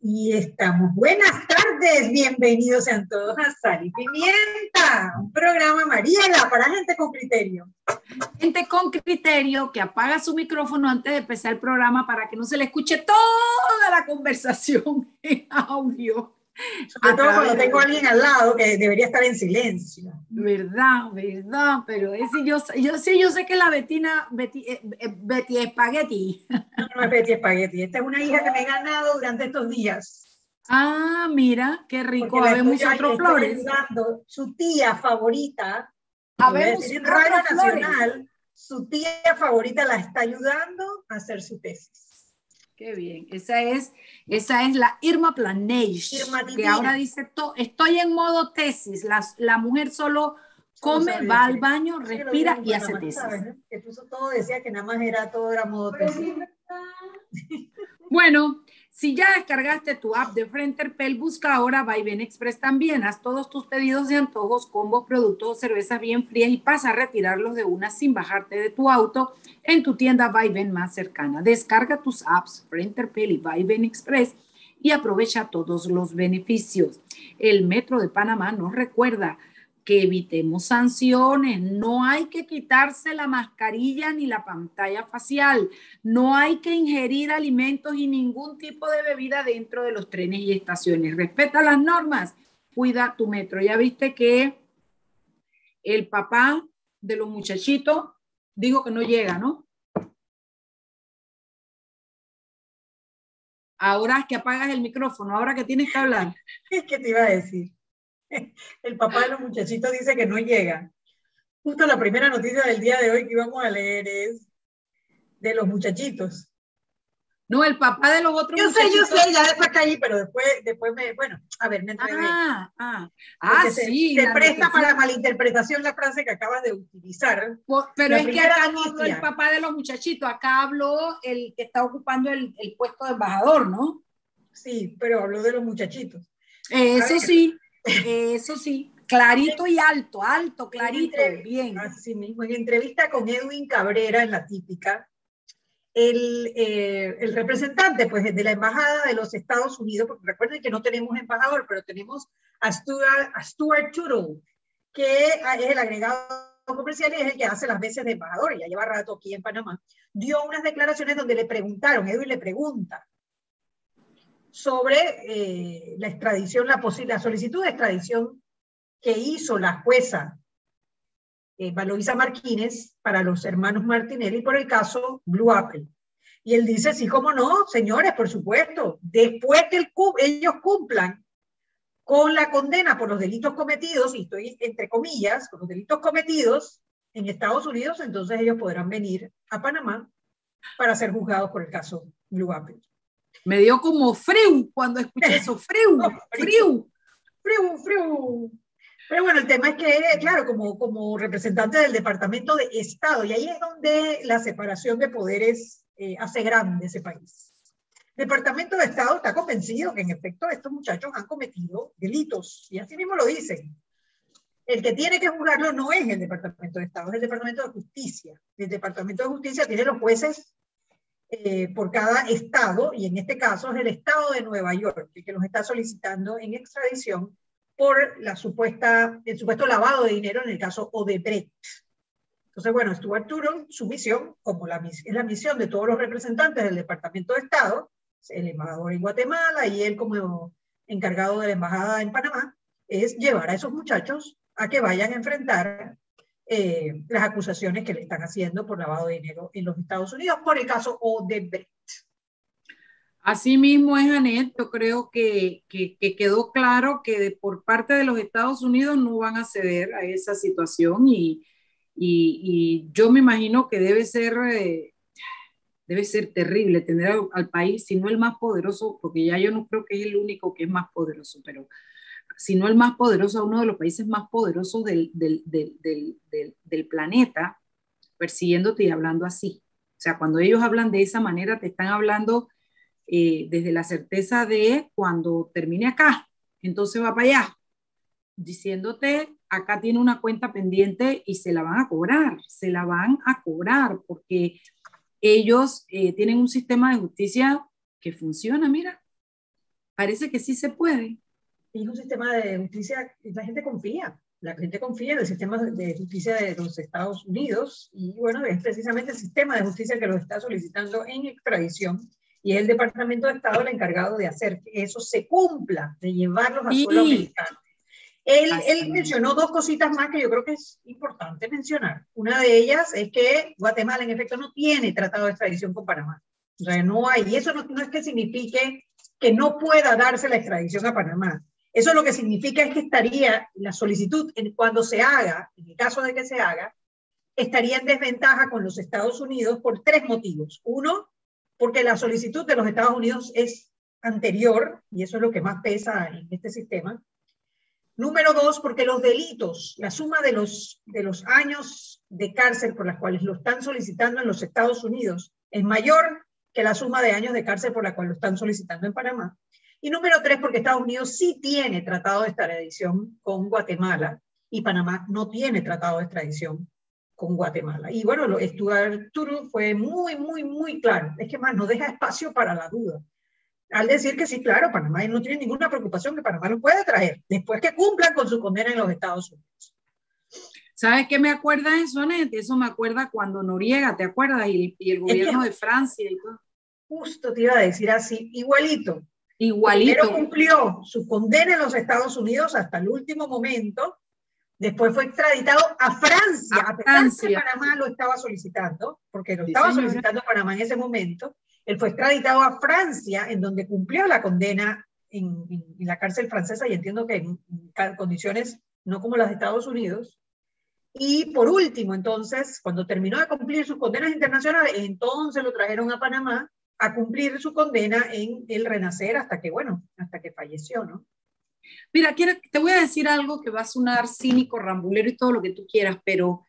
Y estamos. Buenas tardes, bienvenidos sean todos a Sal y Pimienta, un programa Mariela para gente con criterio. Gente con criterio que apaga su micrófono antes de empezar el programa para que no se le escuche toda la conversación en audio. Sobre todo cuando tengo a alguien al lado que debería estar en silencio. Verdad, verdad, pero es, yo, yo, sí, yo sé que la Betina, Betty, eh, eh, Betty. No, no es Betty Espagueti, esta es una hija que me he ganado durante estos días. Ah, mira, qué rico, habemos otro flores. Su tía favorita, habemos en Radio Nacional, su tía favorita la está ayudando a hacer su tesis. Qué bien. Esa es, esa es la Irma Planage, que ahora dice, estoy en modo tesis. La, la mujer solo come, va al baño, respira y hace tesis. Que puso todo, decía que nada más era todo era modo tesis. Bueno, si ya descargaste tu app de Frenterpel, busca ahora Vaivén Express también. Haz todos tus pedidos de antojos, combos, productos, cervezas bien frías y pasa a retirarlos de una sin bajarte de tu auto en tu tienda Vaivén más cercana. Descarga tus apps Frenterpel y Vaivén Express y aprovecha todos los beneficios. El Metro de Panamá nos recuerda que evitemos sanciones. No hay que quitarse la mascarilla ni la pantalla facial. No hay que ingerir alimentos y ningún tipo de bebida dentro de los trenes y estaciones. Respeta las normas. Cuida tu metro. Ya viste que el papá de los muchachitos dijo que no llega, ¿no? Ahora que apagas el micrófono, ahora que tienes que hablar. Que te iba a decir. El papá de los muchachitos dice que no llega. Justo la primera noticia del día de hoy que íbamos a leer es de los muchachitos. No, el papá de los otros Yo sé, yo sé, ya después caí, pero después, después me, bueno, a ver, me entregué. Ah, ah, ah sí. Se, presta para malinterpretación la frase que acabas de utilizar. pero es que acá no habló el papá de los muchachitos, acá habló el que está ocupando el, el puesto de embajador, ¿no? Sí, pero habló de los muchachitos. Eso sí. Eso sí, clarito y alto, alto, clarito, bien. Así mismo, en entrevista con Edwin Cabrera en la típica, el, eh, el, representante pues, de la Embajada de los Estados Unidos, porque recuerden que no tenemos embajador, pero tenemos a Stuart, a Stuart Tuttle, que es el agregado comercial y es el que hace las veces de embajador, ya lleva rato aquí en Panamá, dio unas declaraciones donde le preguntaron, Edwin le pregunta, sobre eh, la extradición, la, solicitud de extradición que hizo la jueza eh, Valoisa Martínez para los hermanos Martinelli por el caso Blue Apple. Y él dice, sí, cómo no, señores, por supuesto, después que el, ellos cumplan con la condena por los delitos cometidos, y estoy entre comillas, por los delitos cometidos en Estados Unidos, entonces ellos podrán venir a Panamá para ser juzgados por el caso Blue Apple. Me dio como frío cuando escuché eso, frío, frío, frío, frío. Pero bueno, el tema es que, claro, como, como representante del Departamento de Estado, y ahí es donde la separación de poderes eh, hace grande ese país. El Departamento de Estado está convencido que en efecto estos muchachos han cometido delitos, y así mismo lo dicen. El que tiene que juzgarlo no es el Departamento de Estado, es el Departamento de Justicia. El Departamento de Justicia tiene los jueces eh, por cada estado, y en este caso es el estado de Nueva York, el que los está solicitando en extradición por la supuesta, el supuesto lavado de dinero en el caso Odebrecht. Entonces, bueno, Stuart Turon, su misión, como la, es la misión de todos los representantes del Departamento de Estado, el embajador en Guatemala y él como encargado de la embajada en Panamá, es llevar a esos muchachos a que vayan a enfrentar eh, las acusaciones que le están haciendo por lavado de dinero en los Estados Unidos por el caso Odebrecht. Así mismo es, Anet, yo creo que, que, quedó claro que por parte de los Estados Unidos no van a ceder a esa situación y, y, y yo me imagino que debe ser, eh, debe ser terrible tener al, al, país, si no el más poderoso, porque ya yo no creo que es el único que es más poderoso, pero sino el más poderoso, uno de los países más poderosos del, del, del, del, planeta, persiguiéndote y hablando así. O sea, cuando ellos hablan de esa manera, te están hablando eh, desde la certeza de cuando termine acá, entonces va para allá, diciéndote, acá tiene una cuenta pendiente y se la van a cobrar, se la van a cobrar, porque ellos eh, tienen un sistema de justicia que funciona, mira. Parece que sí se puede. Es un sistema de justicia, la gente confía, la gente confía en el sistema de justicia de los Estados Unidos y bueno, es precisamente el sistema de justicia que lo está solicitando en extradición y es el Departamento de Estado el encargado de hacer que eso se cumpla, de llevarlos a suelo americano. Él, él, mencionó dos cositas más que yo creo que es importante mencionar. Una de ellas es que Guatemala, en efecto, no tiene tratado de extradición con Panamá. O sea, no hay. Y eso no, no es que signifique que no pueda darse la extradición a Panamá. Eso lo que significa es que estaría la solicitud, cuando se haga, en el caso de que se haga, estaría en desventaja con los Estados Unidos por tres motivos. Uno, porque la solicitud de los Estados Unidos es anterior, y eso es lo que más pesa en este sistema, Número dos, porque los delitos, la suma de los, de los años de cárcel por las cuales lo están solicitando en los Estados Unidos es mayor que la suma de años de cárcel por la cual lo están solicitando en Panamá. Y número tres, porque Estados Unidos sí tiene tratado de extradición con Guatemala y Panamá no tiene tratado de extradición con Guatemala. Y bueno, lo, Stuart Turu fue muy, muy, muy claro. Es que más no deja espacio para la duda al decir que sí, claro, Panamá no tiene ninguna preocupación que Panamá lo puede traer, después que cumplan con su condena en los Estados Unidos. ¿Sabes qué me acuerda eso, Anet? Eso me acuerda cuando Noriega, ¿te acuerdas? Y, el gobierno de Francia y todo. Justo te iba a decir así, igualito. Igualito. Pero cumplió su condena en los Estados Unidos hasta el último momento. Después fue extraditado a Francia, a, Francia. que Panamá lo estaba solicitando, porque lo estaba solicitando Panamá en ese momento. Él fue extraditado a Francia, en donde cumplió la condena en, la cárcel francesa y entiendo que en, condiciones no como las de Estados Unidos. Y por último, entonces, cuando terminó de cumplir sus condenas internacionales, entonces lo trajeron a Panamá a cumplir su condena en el Renacer hasta que, bueno, hasta que falleció, ¿no? Mira, quiero, te voy a decir algo que va a sonar cínico, rambulero y todo lo que tú quieras, pero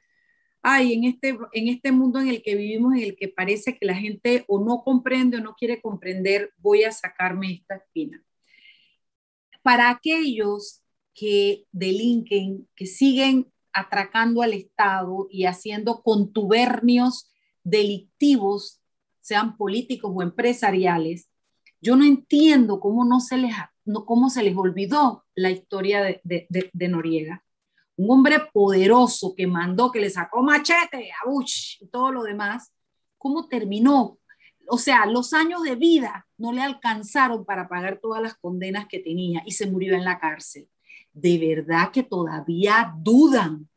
ay, en este, en este mundo en el que vivimos, en el que parece que la gente o no comprende o no quiere comprender, voy a sacarme esta espina. Para aquellos que delinquen, que siguen atracando al Estado y haciendo contubernios delictivos, sean políticos o empresariales, yo no entiendo cómo, no se, les, cómo se les olvidó la historia de, de Noriega un hombre poderoso que mandó, que le sacó machete a Bush y todo lo demás, ¿cómo terminó? O sea, los años de vida no le alcanzaron para pagar todas las condenas que tenía y se murió en la cárcel. De verdad que todavía dudan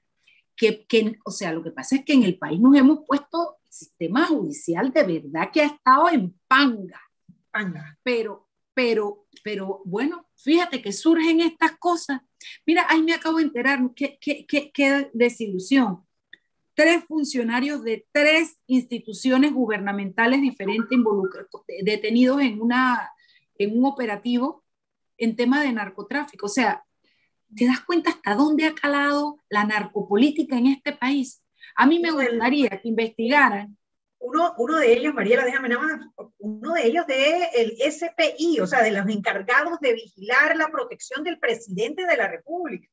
que, que o sea, lo que pasa es que en el país nos hemos puesto sistema judicial de verdad que ha estado en panga. Panga. Pero, pero, pero bueno, fíjate que surgen estas cosas Mira, ahí me acabo de enterar, qué, qué, qué, desilusión. Tres funcionarios de tres instituciones gubernamentales diferentes detenidos en, una, en un operativo en tema de narcotráfico. O sea, ¿te das cuenta hasta dónde ha calado la narcopolítica en este país? A mí me gustaría que investigaran uno, uno de ellos, Mariela, déjame nada más, uno de ellos de el SPI, o sea, de los encargados de vigilar la protección del presidente de la República.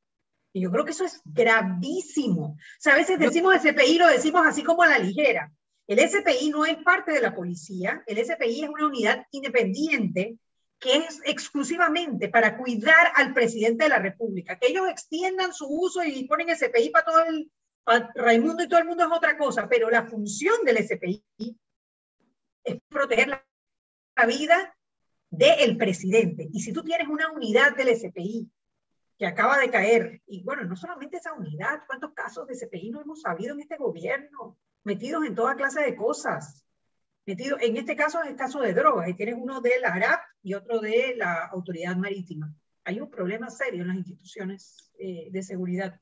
Y yo creo que eso es gravísimo. O sea, a veces decimos SPI, lo decimos así como a la ligera. El SPI no es parte de la policía, el SPI es una unidad independiente que es exclusivamente para cuidar al presidente de la República. Que ellos extiendan su uso y ponen SPI para todo el, Raimundo y todo el mundo es otra cosa, pero la función del SPI es proteger la vida del presidente. Y si tú tienes una unidad del SPI que acaba de caer, y bueno, no solamente esa unidad, ¿cuántos casos de SPI no hemos sabido en este gobierno? Metidos en toda clase de cosas. Metido, en este caso es el caso de drogas, y tienes uno de la ARAP y otro de la Autoridad Marítima. Hay un problema serio en las instituciones eh, de seguridad.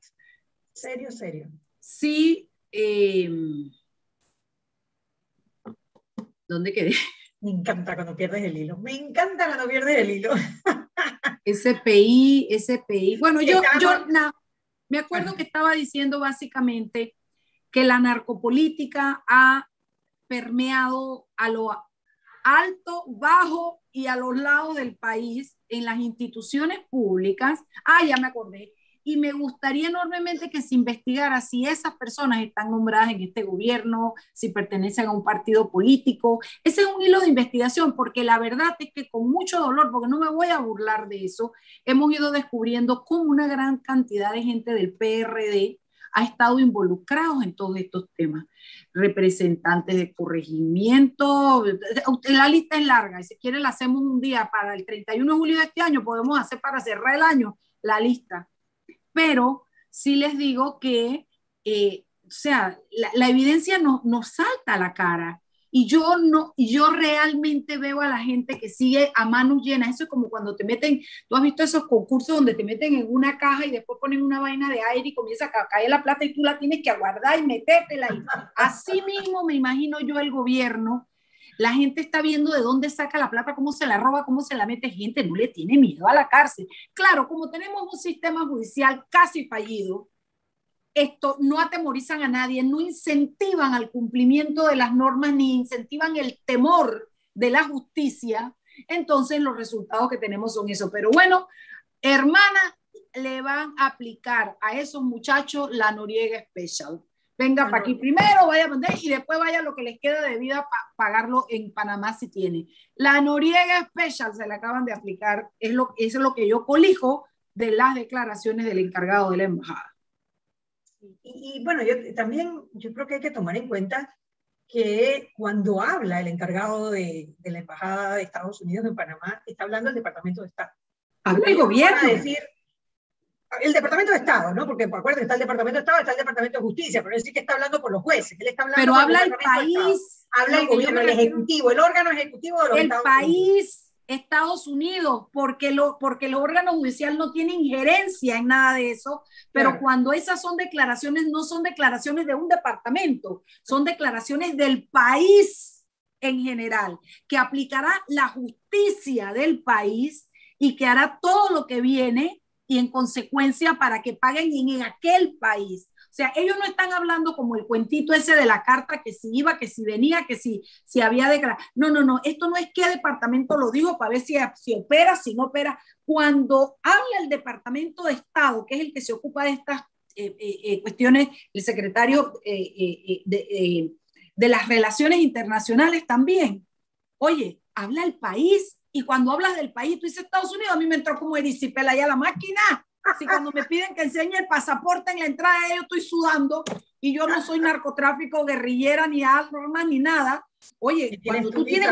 Serio, serio sí, em, ¿dónde quedé? Me encanta cuando pierdes el hilo, me encanta cuando pierdes el hilo. SPI, SPI. Bueno, yo, yo me acuerdo que estaba diciendo básicamente que la narcopolítica ha permeado a lo alto, bajo y a los lados del país en las instituciones públicas. Ah, ya me acordé y me gustaría enormemente que se investigara si esas personas están nombradas en este gobierno, si pertenecen a un partido político. Ese es un hilo de investigación, porque la verdad es que con mucho dolor, porque no me voy a burlar de eso, hemos ido descubriendo cómo una gran cantidad de gente del PRD ha estado involucrados en todos estos temas. Representantes de corregimiento, la lista es larga, y si quiere la hacemos un día para el 31 de julio de este año, podemos hacer para cerrar el año la lista pero sí les digo que, eh, o sea, la, evidencia nos no salta a la cara. Y yo no, yo realmente veo a la gente que sigue a manos llenas. Eso es como cuando te meten, tú has visto esos concursos donde te meten en una caja y después ponen una vaina de aire y comienza a caer la plata y tú la tienes que aguardar y metértela. Así mismo me imagino yo el gobierno la gente está viendo de dónde saca la plata, cómo se la roba, cómo se la mete. Gente no le tiene miedo a la cárcel. Claro, como tenemos un sistema judicial casi fallido, esto no atemorizan a nadie, no incentivan al cumplimiento de las normas ni incentivan el temor de la justicia. Entonces los resultados que tenemos son eso. Pero bueno, hermana, le van a aplicar a esos muchachos la Noriega Special venga para aquí primero, vaya a vender y después vaya lo que les queda de vida para pagarlo en Panamá si tiene. La Noriega Special se la acaban de aplicar, es lo, es lo que yo colijo de las declaraciones del encargado de la embajada. Y, bueno, yo también yo creo que hay que tomar en cuenta que cuando habla el encargado de, de la embajada de Estados Unidos en Panamá, está hablando el Departamento de Estado. Habla el gobierno. decir, el Departamento de Estado, ¿no? Porque acuérdense, está el Departamento de Estado, está el Departamento de Justicia, pero él sí que está hablando por los jueces, él está hablando Pero habla el país. Habla el gobierno, el ejecutivo, el órgano ejecutivo de los El país, Estados Unidos, porque, lo, porque el órgano judicial no tiene injerencia en nada de eso, pero cuando esas son declaraciones, no son declaraciones de un departamento, son declaraciones del país en general, que aplicará la justicia del país y que hará todo lo que viene y en consecuencia para que paguen en aquel país. O sea, ellos no están hablando como el cuentito ese de la carta, que si iba, que si venía, que si, si había declarado. No, no, no, esto no es qué departamento lo dijo para ver si, si opera, si no opera. Cuando habla el Departamento de Estado, que es el que se ocupa de estas eh, eh, eh, cuestiones, el secretario de, de las relaciones internacionales también, oye, habla el país, y cuando hablas del país, tú dices Estados Unidos, a mí me entró como erisipela allá la máquina. Así cuando me piden que enseñe el pasaporte en la entrada, yo estoy sudando y yo no soy narcotráfico, guerrillera, ni armas, ni nada. Oye, cuando tú tienes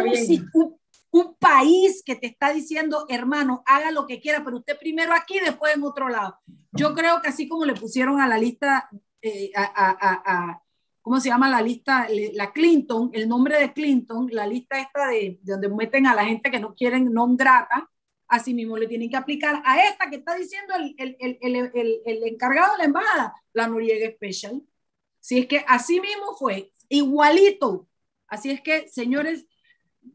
un, un, país que te está diciendo, hermano, haga lo que quiera, pero usted primero aquí, después en otro lado. Yo creo que así como le pusieron a la lista eh, a, ¿cómo se llama la lista? La Clinton, el nombre de Clinton, la lista esta de, donde meten a la gente que no quieren non grata, así mismo le tienen que aplicar a esta que está diciendo el, el, el, el encargado de la embajada, la Noriega Special. Si es que así mismo fue, igualito. Así es que, señores,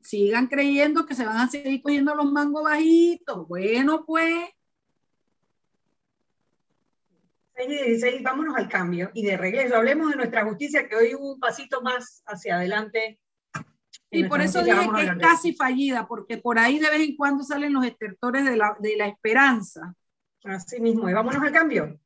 sigan creyendo que se van a seguir cogiendo los mangos bajitos. Bueno, pues 16, vámonos al cambio y de regreso. Hablemos de nuestra justicia, que hoy hubo un pasito más hacia adelante. Y por eso dije que es casi fallida, porque por ahí de vez en cuando salen los estertores de la, de la esperanza. Así mismo, y vámonos al cambio.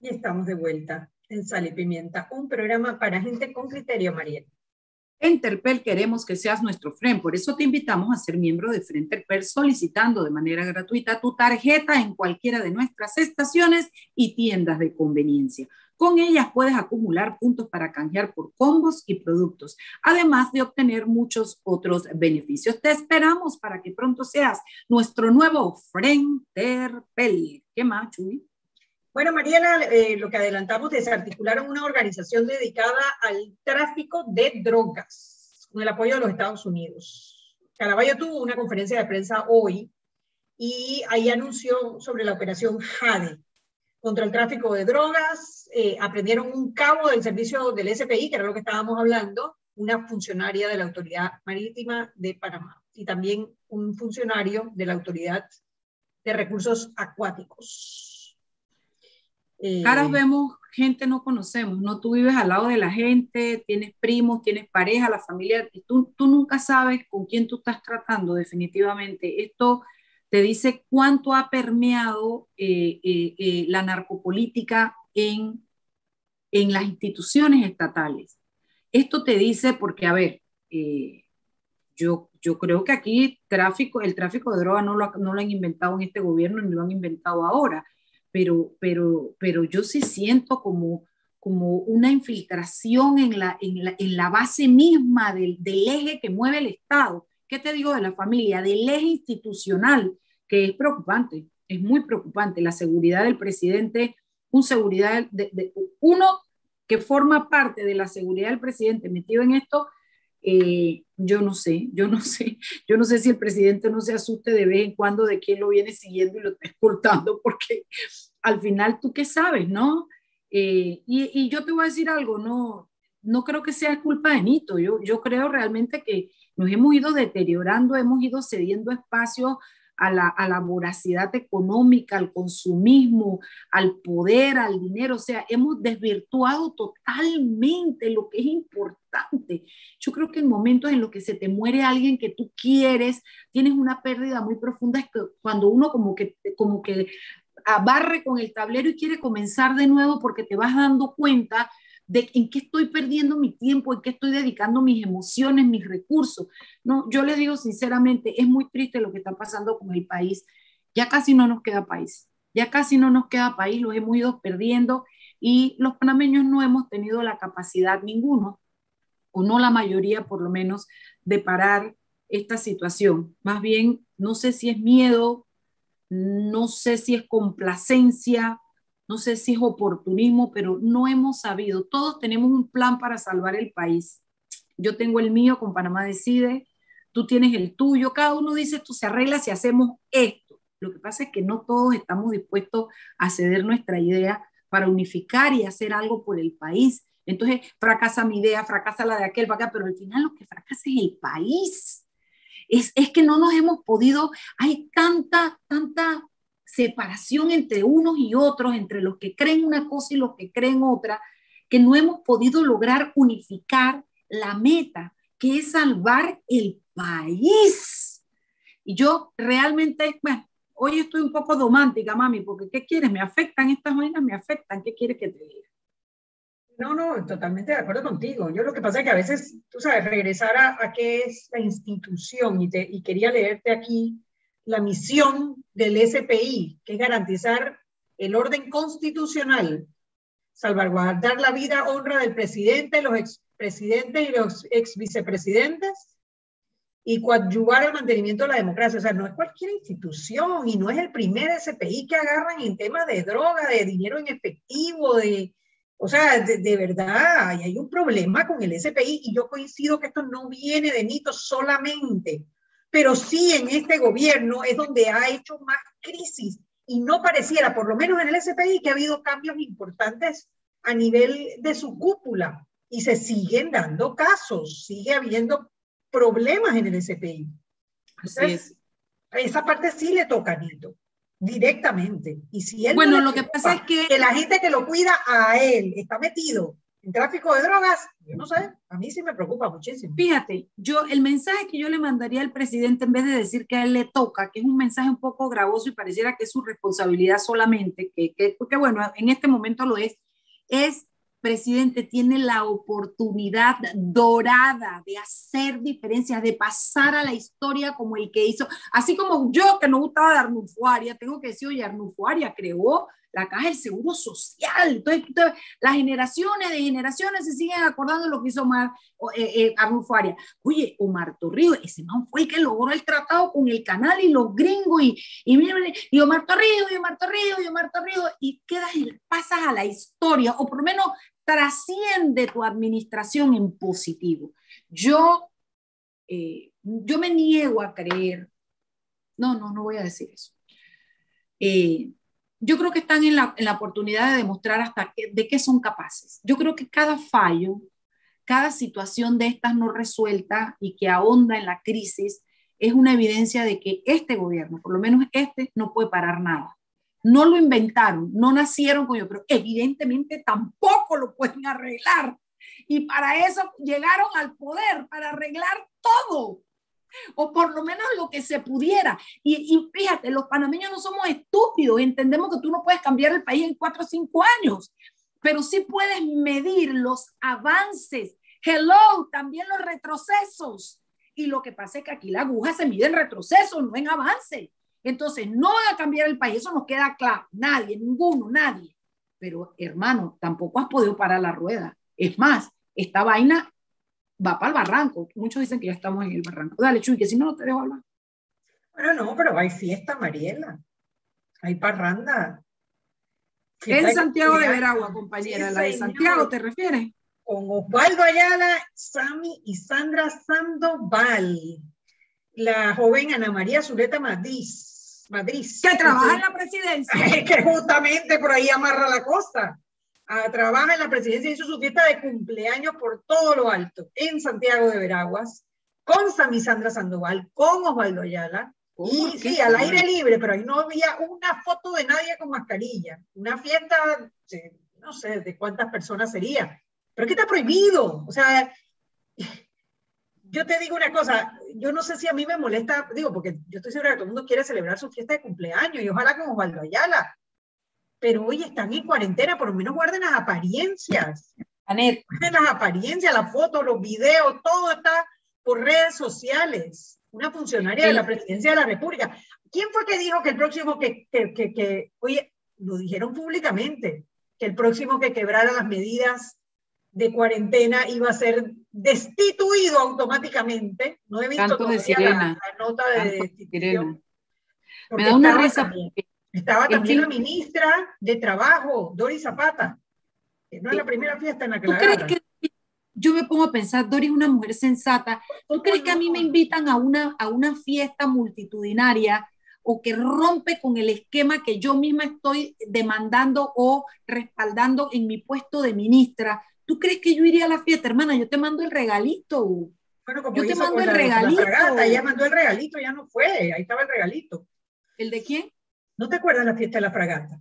Y estamos de vuelta en Sal y Pimienta, un programa para gente con criterio, Mariel. En Terpel queremos que seas nuestro friend, por eso te invitamos a ser miembro de Frenterpel solicitando de manera gratuita tu tarjeta en cualquiera de nuestras estaciones y tiendas de conveniencia. Con ellas puedes acumular puntos para canjear por combos y productos, además de obtener muchos otros beneficios. Te esperamos para que pronto seas nuestro nuevo Frenterpel. ¿Qué más, Chuy? Bueno, Mariela, eh, lo que adelantamos, desarticularon una organización dedicada al tráfico de drogas, con el apoyo de los Estados Unidos. Caraballo tuvo una conferencia de prensa hoy y ahí anunció sobre la operación JADE contra el tráfico de drogas. Eh, aprendieron un cabo del servicio del SPI, que era lo que estábamos hablando, una funcionaria de la Autoridad Marítima de Panamá y también un funcionario de la Autoridad de Recursos Acuáticos. Caras eh, vemos, gente no conocemos, ¿no? Tú vives al lado de la gente, tienes primos, tienes pareja, la familia, tú, tú nunca sabes con quién tú estás tratando definitivamente. Esto te dice cuánto ha permeado eh, eh, la narcopolítica en, en las instituciones estatales. Esto te dice porque, a ver, yo, yo creo que aquí tráfico, el tráfico de droga no lo, no lo han inventado en este gobierno ni lo han inventado ahora pero, pero, pero yo sí siento como, como una infiltración en la, en la, en la base misma del, del, eje que mueve el Estado. ¿Qué te digo de la familia? Del eje institucional, que es preocupante, es muy preocupante. La seguridad del presidente, un seguridad de, uno que forma parte de la seguridad del presidente metido en esto, eh, yo no sé, yo no sé, yo no sé si el presidente no se asuste de vez en cuando de quién lo viene siguiendo y lo está escoltando, porque al final tú qué sabes, ¿no? Eh, y, y, yo te voy a decir algo, no, no creo que sea culpa de Nito, yo, yo creo realmente que nos hemos ido deteriorando, hemos ido cediendo espacio a la, a la, voracidad económica, al consumismo, al poder, al dinero. O sea, hemos desvirtuado totalmente lo que es importante. Yo creo que en momentos en los que se te muere alguien que tú quieres, tienes una pérdida muy profunda, es que cuando uno como que, como que abarre con el tablero y quiere comenzar de nuevo porque te vas dando cuenta de en qué estoy perdiendo mi tiempo, en qué estoy dedicando mis emociones, mis recursos. No, yo le digo sinceramente, es muy triste lo que está pasando con el país. Ya casi no nos queda país, ya casi no nos queda país, lo hemos ido perdiendo y los panameños no hemos tenido la capacidad, ninguno, o no la mayoría por lo menos, de parar esta situación. Más bien, no sé si es miedo, no sé si es complacencia, no sé si es oportunismo, pero no hemos sabido. Todos tenemos un plan para salvar el país. Yo tengo el mío con Panamá Decide, tú tienes el tuyo, cada uno dice esto se arregla si hacemos esto. Lo que pasa es que no todos estamos dispuestos a ceder nuestra idea para unificar y hacer algo por el país. Entonces fracasa mi idea, fracasa la de aquel, para acá, pero al final lo que fracasa es el país. Es, es que no nos hemos podido, hay tanta, tanta separación entre unos y otros, entre los que creen una cosa y los que creen otra, que no hemos podido lograr unificar la meta, que es salvar el país. Y yo realmente, bueno, hoy estoy un poco domántica, mami, porque ¿qué quieres? ¿Me afectan estas vainas? ¿Me afectan? ¿Qué quieres que te diga? No, no, totalmente de acuerdo contigo. Yo lo que pasa es que a veces, tú sabes, regresar a, qué es la institución y quería leerte aquí la misión del SPI, que es garantizar el orden constitucional, salvaguardar la vida, honra del presidente, los expresidentes y los ex vicepresidentes, y coadyuvar el mantenimiento de la democracia. O sea, no es cualquier institución y no es el primer SPI que agarran en temas de droga, de dinero en efectivo, de... O sea, de, verdad, hay un problema con el SPI y yo coincido que esto no viene de Nito solamente pero sí en este gobierno es donde ha hecho más crisis y no pareciera, por lo menos en el SPI, que ha habido cambios importantes a nivel de su cúpula y se siguen dando casos, sigue habiendo problemas en el SPI. Entonces, esa parte sí le toca a Nito, directamente. Y si él bueno, lo que pasa es que... que la gente que lo cuida a él está metido tráfico de drogas, yo no sé, a mí sí me preocupa muchísimo. Fíjate, yo el mensaje que yo le mandaría al presidente en vez de decir que a él le toca, que es un mensaje un poco gravoso y pareciera que es su responsabilidad solamente, que, que porque bueno, en este momento lo es, es presidente tiene la oportunidad dorada de hacer diferencias, de pasar a la historia como el que hizo, así como yo que no gustaba de Arnufuaria, tengo que decir, oye, Arnufuaria creó la caja del seguro social, entonces, las generaciones de generaciones se siguen acordando de lo que hizo Omar, eh, eh, Arnufuaria. Oye, Omar Torrijos, ese man fue el que logró el tratado con el canal y los gringos, y, y, y Omar Torrijos, y Omar Torrijos, y Omar Torrijos, y quedas y pasas a la historia, o por lo menos trasciende tu administración en positivo. Yo, eh, yo me niego a creer, no, no, no voy a decir eso. Eh, yo creo que están en la, en la oportunidad de demostrar hasta qué, de qué son capaces. Yo creo que cada fallo, cada situación de estas no resuelta y que ahonda en la crisis es una evidencia de que este gobierno, por lo menos este, no puede parar nada. No lo inventaron, no nacieron con ello, pero evidentemente tampoco lo pueden arreglar. Y para eso llegaron al poder, para arreglar todo, o por lo menos lo que se pudiera. Y, fíjate, los panameños no somos estúpidos, entendemos que tú no puedes cambiar el país en cuatro o cinco años, pero sí puedes medir los avances. Hello, también los retrocesos. Y lo que pasa es que aquí la aguja se mide en retroceso, no en avance. Entonces, no van a cambiar el país, eso nos queda claro. Nadie, ninguno, nadie. Pero, hermano, tampoco has podido parar la rueda. Es más, esta vaina va para el barranco. Muchos dicen que ya estamos en el barranco. Dale, Chuy, que si no, no te dejo hablar. Bueno, no, pero hay fiesta, Mariela. Hay parranda. en Santiago de Veragua, compañera. la de Santiago, ¿te refieres? Con Osvaldo Ayala, Sami y Sandra Sandoval. La joven Ana María Zuleta Madrid Madrid. Que trabaja en la presidencia. que justamente por ahí amarra la costa. Ah, trabaja en la presidencia, hizo su fiesta de cumpleaños por todo lo alto, en Santiago de Veraguas, con Sami Sandra Sandoval, con Osvaldo Ayala. y sí, al aire libre, pero ahí no había una foto de nadie con mascarilla. Una fiesta, no sé de cuántas personas sería. Pero que está prohibido. O sea, yo te digo una cosa, yo no sé si a mí me molesta, digo, porque yo estoy segura que todo el mundo quiere celebrar su fiesta de cumpleaños y ojalá con Osvaldo Ayala, pero hoy están en cuarentena, por lo menos guarden las apariencias. Guarden las apariencias, las fotos, los videos, todo está por redes sociales. Una funcionaria de la presidencia de la República. ¿Quién fue que dijo que el próximo que, que, que, que oye, lo dijeron públicamente, que el próximo que quebrara las medidas de cuarentena iba a ser destituido automáticamente. No he visto todavía la, nota de destitución. Me da una risa. Estaba también la ministra de Trabajo, Doris Zapata, no es la primera fiesta en la que la crees que yo me pongo a pensar, Doris es una mujer sensata. ¿Tú crees que a mí me invitan a una, a una fiesta multitudinaria o que rompe con el esquema que yo misma estoy demandando o respaldando en mi puesto de ministra? ¿Tú crees que yo iría a la fiesta, hermana? Yo te mando el regalito. Bueno, como yo te mando el regalito. La ella mandó el regalito, ya no fue, ahí estaba el regalito. ¿El de quién? ¿No te acuerdas de la fiesta de la fragata?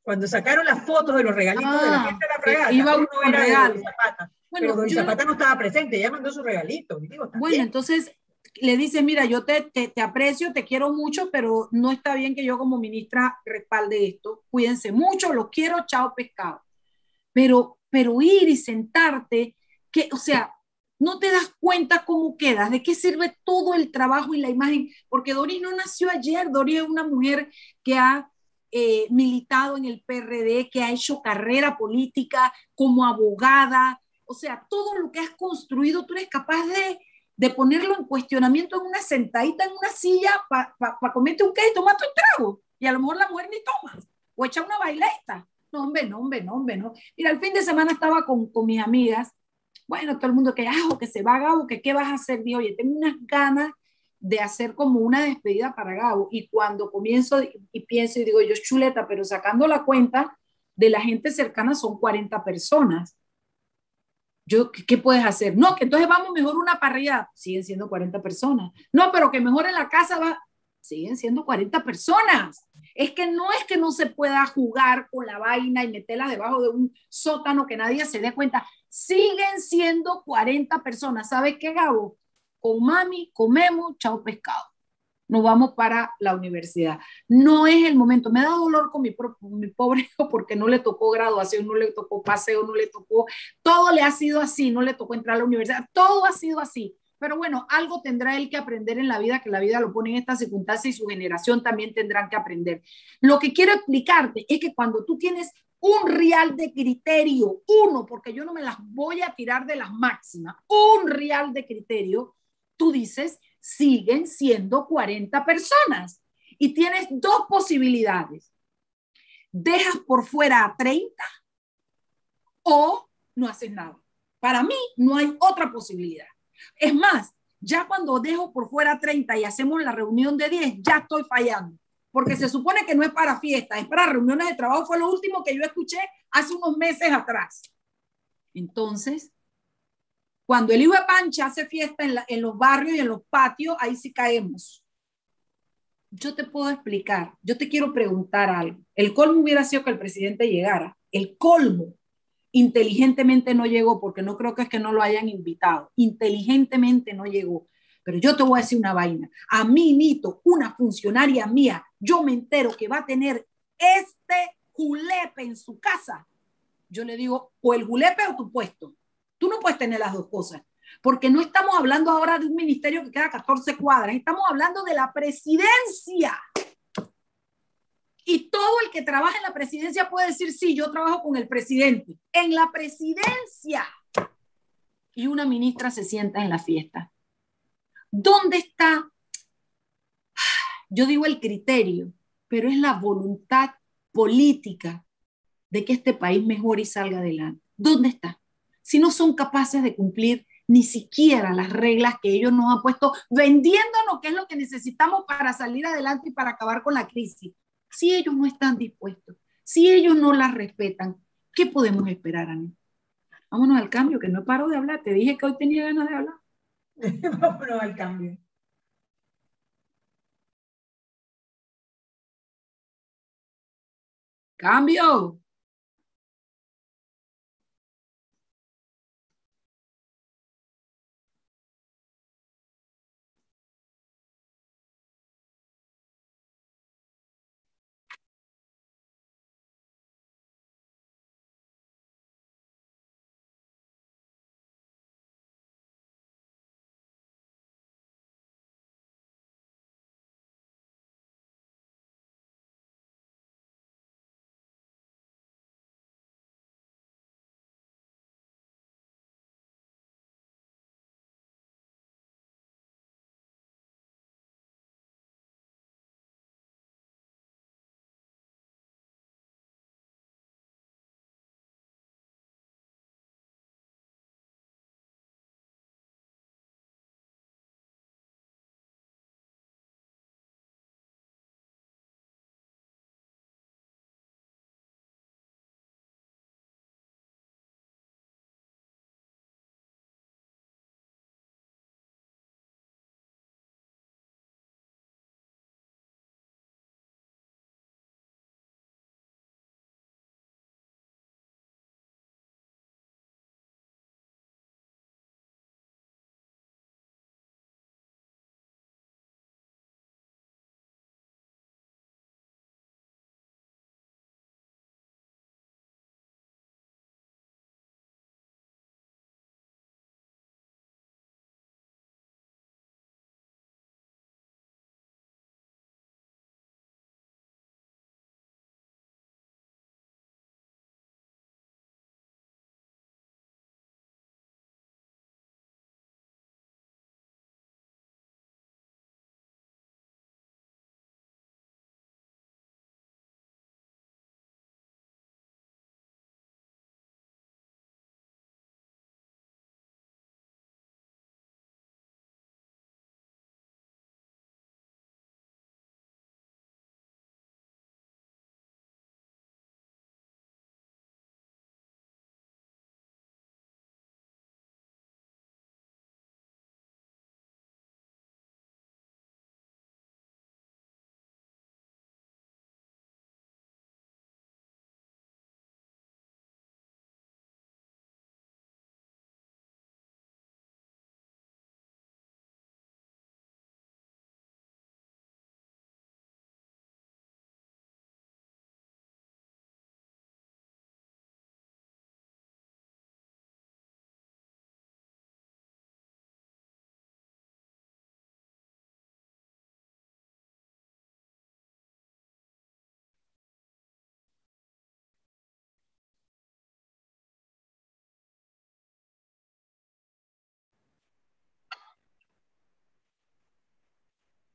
Cuando sacaron las fotos de los regalitos de la ah, fiesta de la fragata, iba uno era regalo. de Zapata. Bueno, pero Zapata no estaba presente, ella mandó su regalito. bueno, entonces le dice, mira, yo te, te, te, aprecio, te quiero mucho, pero no está bien que yo como ministra respalde esto. Cuídense mucho, los quiero, chao pescado. Pero pero ir y sentarte, que, o sea, no te das cuenta cómo quedas, de qué sirve todo el trabajo y la imagen, porque Doris no nació ayer, Doris es una mujer que ha eh, militado en el PRD, que ha hecho carrera política como abogada, o sea, todo lo que has construido, tú eres capaz de, de ponerlo en cuestionamiento en una sentadita en una silla para pa, comerte un queso y tomarte un trago, y a lo mejor la mujer ni toma, o echa una baileta. No, hombre, no, hombre, no, hombre, no. Mira, el fin de semana estaba con, con mis amigas. Bueno, todo el mundo que, ah, que se va Gabo, que qué vas a hacer. Digo, oye, tengo unas ganas de hacer como una despedida para Gabo. Y cuando comienzo y pienso y digo, yo chuleta, pero sacando la cuenta de la gente cercana son 40 personas. Yo, ¿qué, puedes hacer? No, que entonces vamos mejor una parrilla. Siguen siendo 40 personas. No, pero que mejor en la casa va. siguen siendo 40 personas. Es que no es que no se pueda jugar con la vaina y meterla debajo de un sótano que nadie se dé cuenta. Siguen siendo 40 personas. ¿Sabes qué, Gabo? Con mami comemos chao pescado. Nos vamos para la universidad. No es el momento. Me da dolor con mi, mi pobre hijo porque no le tocó graduación, no le tocó paseo, no le tocó. Todo le ha sido así, no le tocó entrar a la universidad. Todo ha sido así pero bueno, algo tendrá él que aprender en la vida, que la vida lo pone en esta circunstancia y su generación también tendrán que aprender. Lo que quiero explicarte es que cuando tú tienes un real de criterio, uno, porque yo no me las voy a tirar de las máximas, un real de criterio, tú dices, siguen siendo 40 personas y tienes dos posibilidades. Dejas por fuera a 30 o no haces nada. Para mí no hay otra posibilidad. Es más, ya cuando dejo por fuera 30 y hacemos la reunión de 10, ya estoy fallando, porque se supone que no es para fiesta, es para reuniones de trabajo, fue lo último que yo escuché hace unos meses atrás. Entonces, cuando el hijo de Pancha hace fiesta en, en los barrios y en los patios, ahí sí caemos. Yo te puedo explicar, yo te quiero preguntar algo. El colmo hubiera sido que el presidente llegara. El colmo inteligentemente no llegó, porque no creo que es que no lo hayan invitado, inteligentemente no llegó. Pero yo te voy a decir una vaina. A mí, Nito, una funcionaria mía, yo me entero que va a tener este julepe en su casa. Yo le digo, o el julepe o tu puesto. Tú no puedes tener las dos cosas. Porque no estamos hablando ahora de un ministerio que queda 14 cuadras, estamos hablando de la presidencia. Y todo el que trabaja en la presidencia puede decir, sí, yo trabajo con el presidente. En la presidencia. Y una ministra se sienta en la fiesta. ¿Dónde está? Yo digo el criterio, pero es la voluntad política de que este país mejore y salga adelante. ¿Dónde está? Si no son capaces de cumplir ni siquiera las reglas que ellos nos han puesto, vendiéndonos qué es lo que necesitamos para salir adelante y para acabar con la crisis. Si ellos no están dispuestos, si ellos no las respetan, ¿qué podemos esperar, Ana? Vámonos al cambio, que no paro de hablar. Te dije que hoy tenía ganas de hablar. Vámonos al cambio. Cambio.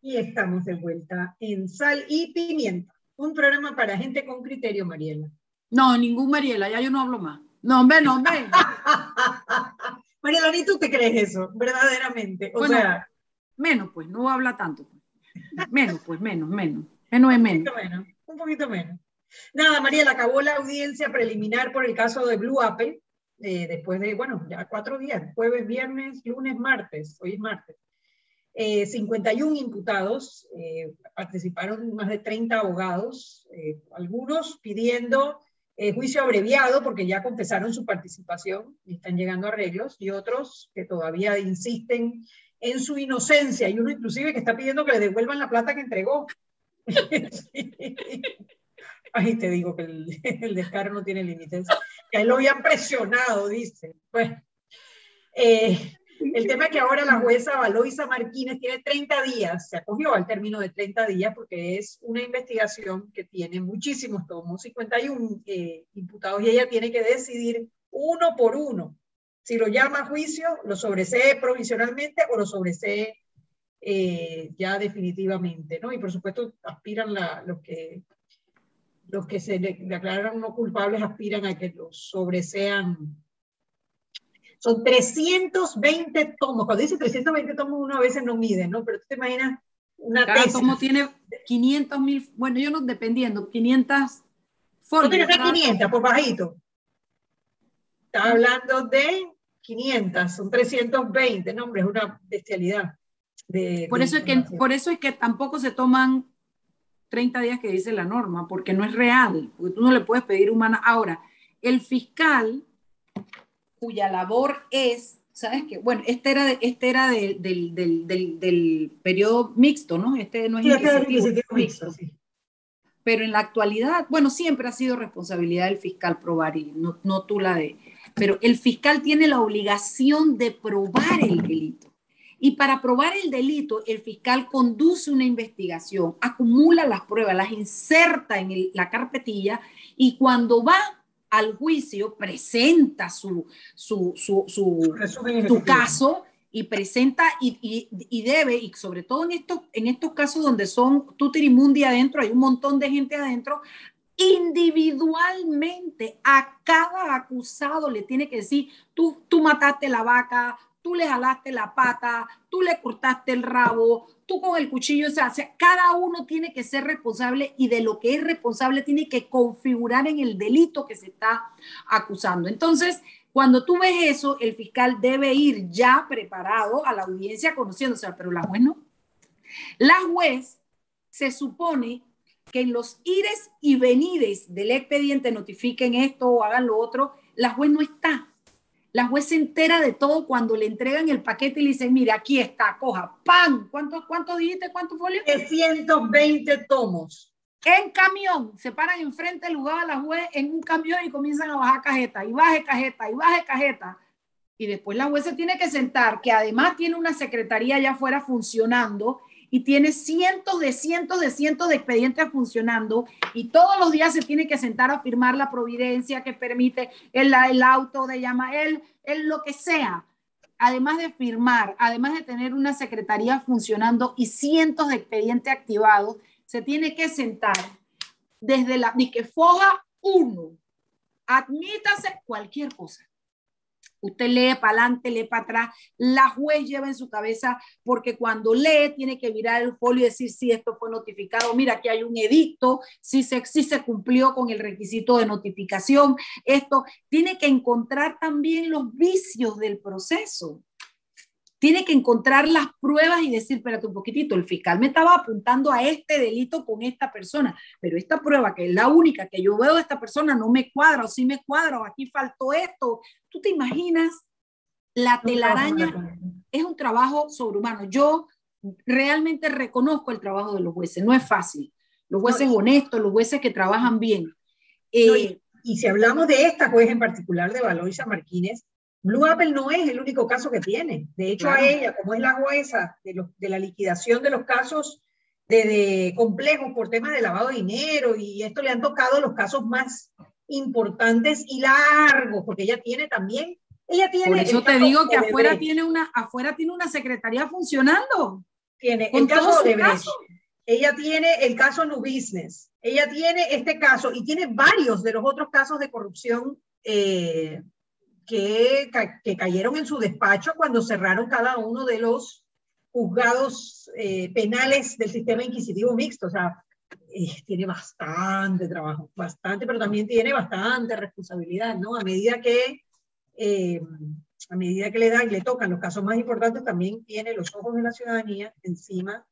Y estamos de vuelta en Sal y Pimienta, un programa para gente con criterio, Mariela. No, ningún Mariela, ya yo no hablo más. No, hombre, no, hombre. Mariela, ni tú te crees eso, verdaderamente. O sea. Menos, pues, no habla tanto. Menos, pues, menos, menos. Menos es menos. Un poquito menos, un poquito menos. Nada, Mariela, acabó la audiencia preliminar por el caso de Blue Apple, eh, después de, bueno, ya cuatro días, jueves, viernes, lunes, martes, hoy es martes. 51 eh, imputados, eh, participaron más de 30 abogados, algunos pidiendo juicio abreviado porque ya confesaron su participación y están llegando arreglos, y otros que todavía insisten en su inocencia, y uno inclusive que está pidiendo que le devuelvan la plata que entregó. Ahí te digo que el, descaro no tiene límites. Que a él lo habían presionado, dice. Eh, el tema es que ahora la jueza Valoisa Martínez tiene 30 días, se acogió al término de 30 días porque es una investigación que tiene muchísimos tomos, 51 eh, imputados, y ella tiene que decidir uno por uno si lo llama a juicio, lo sobresee provisionalmente o lo sobresee eh, ya definitivamente, ¿no? Y por supuesto aspiran la, los que los que se declararon no culpables aspiran a que los sobresean. Son 320 tomos. Cuando dice 320 tomos, uno a veces no mide, ¿no? Pero tú te imaginas una Cada tomo tiene 500 mil, bueno, yo no dependiendo, 500 folios. No 500, por bajito. Está hablando de 500, son 320, no, hombre, es una bestialidad. De, por, eso es que, por eso es que tampoco se toman 30 días que dice la norma, porque no es real, porque tú no le puedes pedir humana. Ahora, el fiscal, cuya labor es, ¿sabes qué? Bueno, este era, este era del, del, del, del, periodo mixto, ¿no? Este no es este mixto. Sí. Pero en la actualidad, bueno, siempre ha sido responsabilidad del fiscal probar y no, no tú la de... Pero el fiscal tiene la obligación de probar el delito. Y para probar el delito, el fiscal conduce una investigación, acumula las pruebas, las inserta en la carpetilla y cuando va al juicio presenta su, su, su, su, caso y presenta y, y, debe, y sobre todo en estos, en estos casos donde son tutirimundi adentro, hay un montón de gente adentro, individualmente a cada acusado le tiene que decir, tú, tú mataste la vaca, tú le jalaste la pata, tú le cortaste el rabo, tú con el cuchillo, o sea, cada uno tiene que ser responsable y de lo que es responsable tiene que configurar en el delito que se está acusando. Entonces, cuando tú ves eso, el fiscal debe ir ya preparado a la audiencia conociéndose, pero la juez no. La juez se supone que en los ires y venires del expediente notifiquen esto o hagan lo otro, la juez no está. La juez se entera de todo cuando le entregan el paquete y le dicen, mira, aquí está, coja, ¡pam! ¿Cuánto, cuánto dijiste? ¿Cuánto folio? 320 tomos. En camión, se paran enfrente del lugar a la juez en un camión y comienzan a bajar cajeta, y baje cajeta, y baje cajeta. Y después la juez se tiene que sentar, que además tiene una secretaría allá afuera funcionando y tiene cientos de cientos de cientos de expedientes funcionando y todos los días se tiene que sentar a firmar la providencia que permite el, el auto de llama, él, lo que sea. Además de firmar, además de tener una secretaría funcionando y cientos de expedientes activados, se tiene que sentar desde la, ni que foja uno, admítase cualquier cosa Usted lee para adelante, lee para atrás. La juez lleva en su cabeza, porque cuando lee tiene que mirar el folio y decir si esto fue notificado. Mira, aquí hay un edicto, si se, si se cumplió con el requisito de notificación. Esto tiene que encontrar también los vicios del proceso tiene que encontrar las pruebas y decir, espérate un poquitito, el fiscal me estaba apuntando a este delito con esta persona, pero esta prueba, que es la única que yo veo de esta persona, no me cuadra, o sí me cuadra, o aquí faltó esto. ¿Tú te imaginas? La telaraña es un trabajo sobrehumano. Yo realmente reconozco el trabajo de los jueces, no es fácil. Los jueces honestos, los jueces que trabajan bien. y, y, si hablamos de esta juez en particular, de Valoisa Martínez, Blue Apple no es el único caso que tiene. De hecho, a ella, como es la jueza de, la liquidación de los casos de, complejos por temas de lavado de dinero, y esto le han tocado los casos más importantes y largos, porque ella tiene también, ella tiene... Por eso te digo que afuera tiene, una, afuera tiene una secretaría funcionando. Tiene el caso de. Ella tiene el caso New Business. Ella tiene este caso y tiene varios de los otros casos de corrupción eh, que, cayeron en su despacho cuando cerraron cada uno de los juzgados eh, penales del sistema inquisitivo mixto. O sea, eh, tiene bastante trabajo, bastante, pero también tiene bastante responsabilidad, ¿no? A medida que, eh, a medida que le dan, le tocan los casos más importantes, también tiene los ojos de la ciudadanía encima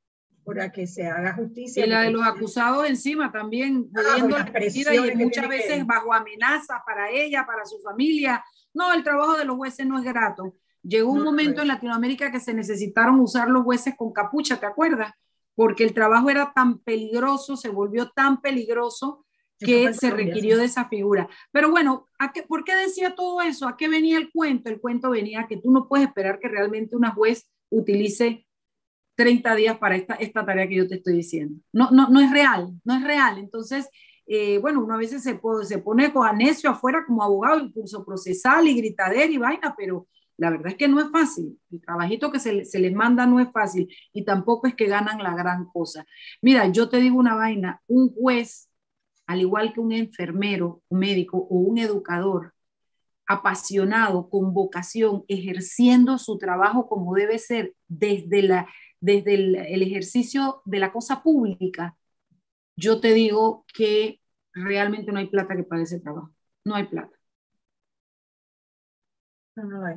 para que se haga justicia. Y la de los acusados encima también, ah, y muchas veces bajo amenaza para ella, para su familia. No, el trabajo de los jueces no es grato. Llegó un momento en Latinoamérica que se necesitaron usar los jueces con capucha, ¿te acuerdas? porque el trabajo era tan peligroso, se volvió tan peligroso que se requirió de esa figura. Pero bueno, ¿a qué, ¿por qué decía todo eso? ¿A qué venía el cuento? El cuento venía que tú no puedes esperar que realmente una juez utilice 30 días para esta, esta tarea que yo te estoy diciendo. No, no, no es real, no es real. Entonces, eh, bueno, uno a veces se, se pone con necio afuera como abogado, incluso procesal y gritadera y vaina, pero la verdad es que no es fácil. El trabajito que se, se les manda no es fácil y tampoco es que ganan la gran cosa. Mira, yo te digo una vaina, un juez, al igual que un enfermero, un médico o un educador, apasionado, con vocación, ejerciendo su trabajo como debe ser desde, la, desde el, el ejercicio de la cosa pública, yo te digo que realmente no hay plata que pague ese trabajo. No hay plata. No, no hay.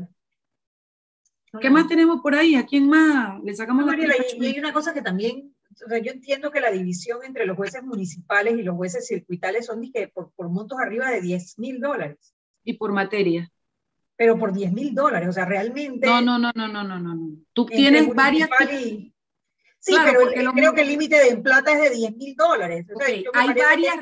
¿Qué más tenemos por ahí? ¿A quién más le sacamos la y, hay una cosa que también, o sea, yo entiendo que la división entre los jueces municipales y los jueces circuitales son dije, por, por montos arriba de 10 mil dólares. Y por materia. Pero por 10 mil dólares, o sea, realmente... No, no, no, no, no, no, no. Tú tienes varias... Sí, pero creo que el límite de plata es de 10 mil dólares. hay varias...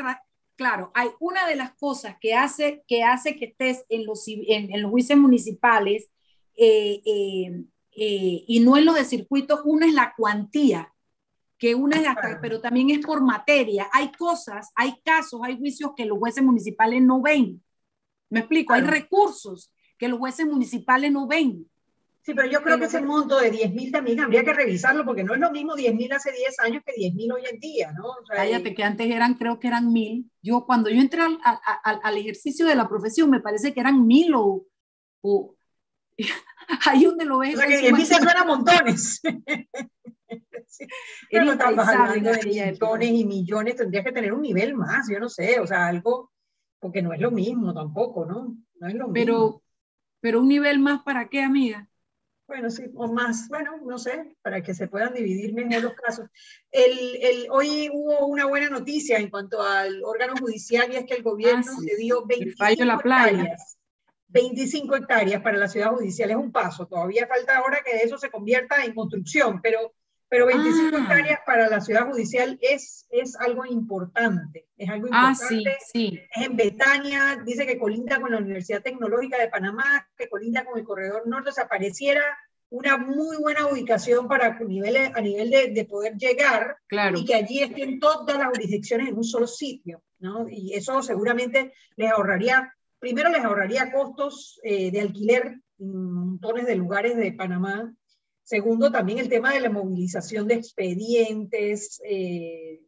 Claro, hay una de las cosas que hace que, hace que estés en los, en, en los jueces municipales eh, eh, eh, y no en lo de circuito, una es la cuantía, que una es hasta, pero también es por materia. Hay cosas, hay casos, hay juicios que los jueces municipales no ven. Me explico, hay recursos que los jueces municipales no ven. Sí, pero yo creo que ese monto de 10 mil también habría que revisarlo porque no es lo mismo 10 mil hace 10 años que 10 mil hoy en día, ¿no? Cállate, que antes eran, creo que eran mil. Yo cuando yo entré al, al, al, ejercicio de la profesión me parece que eran mil o, o ahí donde lo ves. O sea, que en suena montones. Pero estamos hablando de millones y millones, tendrías que tener un nivel más, yo no sé, o sea, algo, porque no es lo mismo tampoco, ¿no? No es lo mismo. Pero un nivel más para qué, amiga? Bueno, sí, o más, bueno, no sé, para que se puedan dividir mejor los casos. El, el, hoy hubo una buena noticia en cuanto al órgano judicial y es que el gobierno ah, se dio 25 la playa. 25 hectáreas para la ciudad judicial es un paso. Todavía falta ahora que eso se convierta en construcción, pero, pero 25 ah. hectáreas para la ciudad judicial es, es algo importante. Es algo ah, importante. sí, sí. Es en Betania, dice que colinda con la Universidad Tecnológica de Panamá, que colinda con el Corredor Norte, o sea, pareciera una muy buena ubicación para niveles, a nivel de, de poder llegar claro. y que allí estén todas las jurisdicciones en un solo sitio, ¿no? Y eso seguramente les ahorraría primero les ahorraría costos eh, de alquiler en montones de lugares de Panamá. Segundo, también el tema de la movilización de expedientes eh,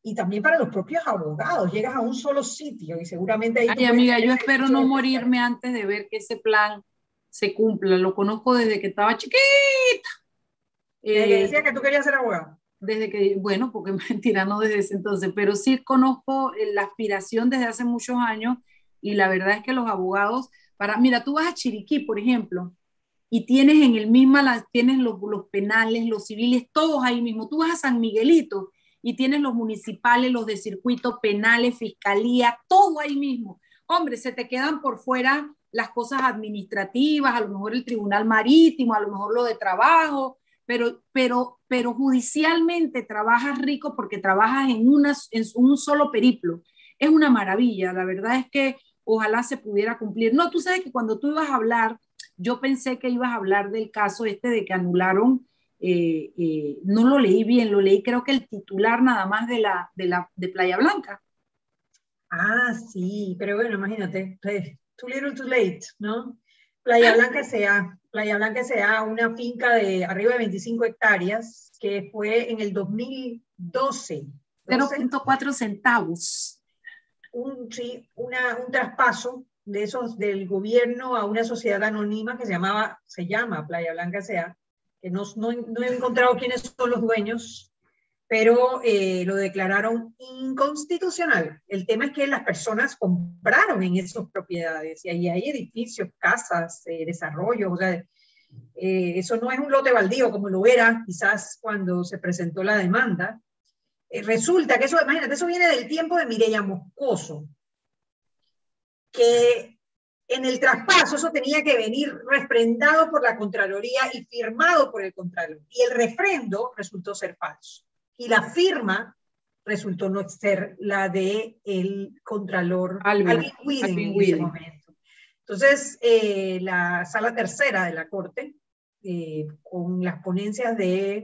y también para los propios abogados. Llegas a un solo sitio y seguramente ahí... Ay, amiga, yo espero no morirme antes de ver que ese plan se cumpla. Lo conozco desde que estaba chiquita. Eh, decía que tú querías ser abogado. Desde que, bueno, porque mentira, no desde ese entonces, pero sí conozco la aspiración desde hace muchos años y la verdad es que los abogados, para, mira, tú vas a Chiriquí, por ejemplo, y tienes en el mismo, tienes los, los penales, los civiles, todos ahí mismo. Tú vas a San Miguelito y tienes los municipales, los de circuito, penales, fiscalía, todo ahí mismo. Hombre, se te quedan por fuera las cosas administrativas, a lo mejor el tribunal marítimo, a lo mejor lo de trabajo, pero, pero, pero judicialmente trabajas rico porque trabajas en, una, en un solo periplo. Es una maravilla, la verdad es que ojalá se pudiera cumplir. No, tú sabes que cuando tú ibas a hablar, yo pensé que ibas a hablar del caso este de que anularon, eh, eh, no lo leí bien, lo leí creo que el titular nada más de, la, de, la, de Playa Blanca. Ah, sí, pero bueno, imagínate, too little too late, ¿no? Playa Blanca sea Playa Blanca sea una finca de arriba de 25 hectáreas que fue en el 2012. 0.4 centavos. Un, sí, una, un traspaso de esos del gobierno a una sociedad anónima que se llamaba, se llama Playa Blanca sea, que no, no, no he encontrado quiénes son los dueños, pero eh, lo declararon inconstitucional. El tema es que las personas compraron en esas propiedades y ahí hay edificios, casas, eh, desarrollos, o sea, eh, eso no es un lote baldío como lo era quizás cuando se presentó la demanda. resulta que eso, imagínate, eso viene del tiempo de Mireya Moscoso, que en el traspaso eso tenía que venir refrendado por la Contraloría y firmado por el Contralor. Y el refrendo resultó ser falso y la firma resultó no ser la de el contralor Alvin, en momento. Entonces, eh, la sala tercera de la Corte, eh, con las ponencias de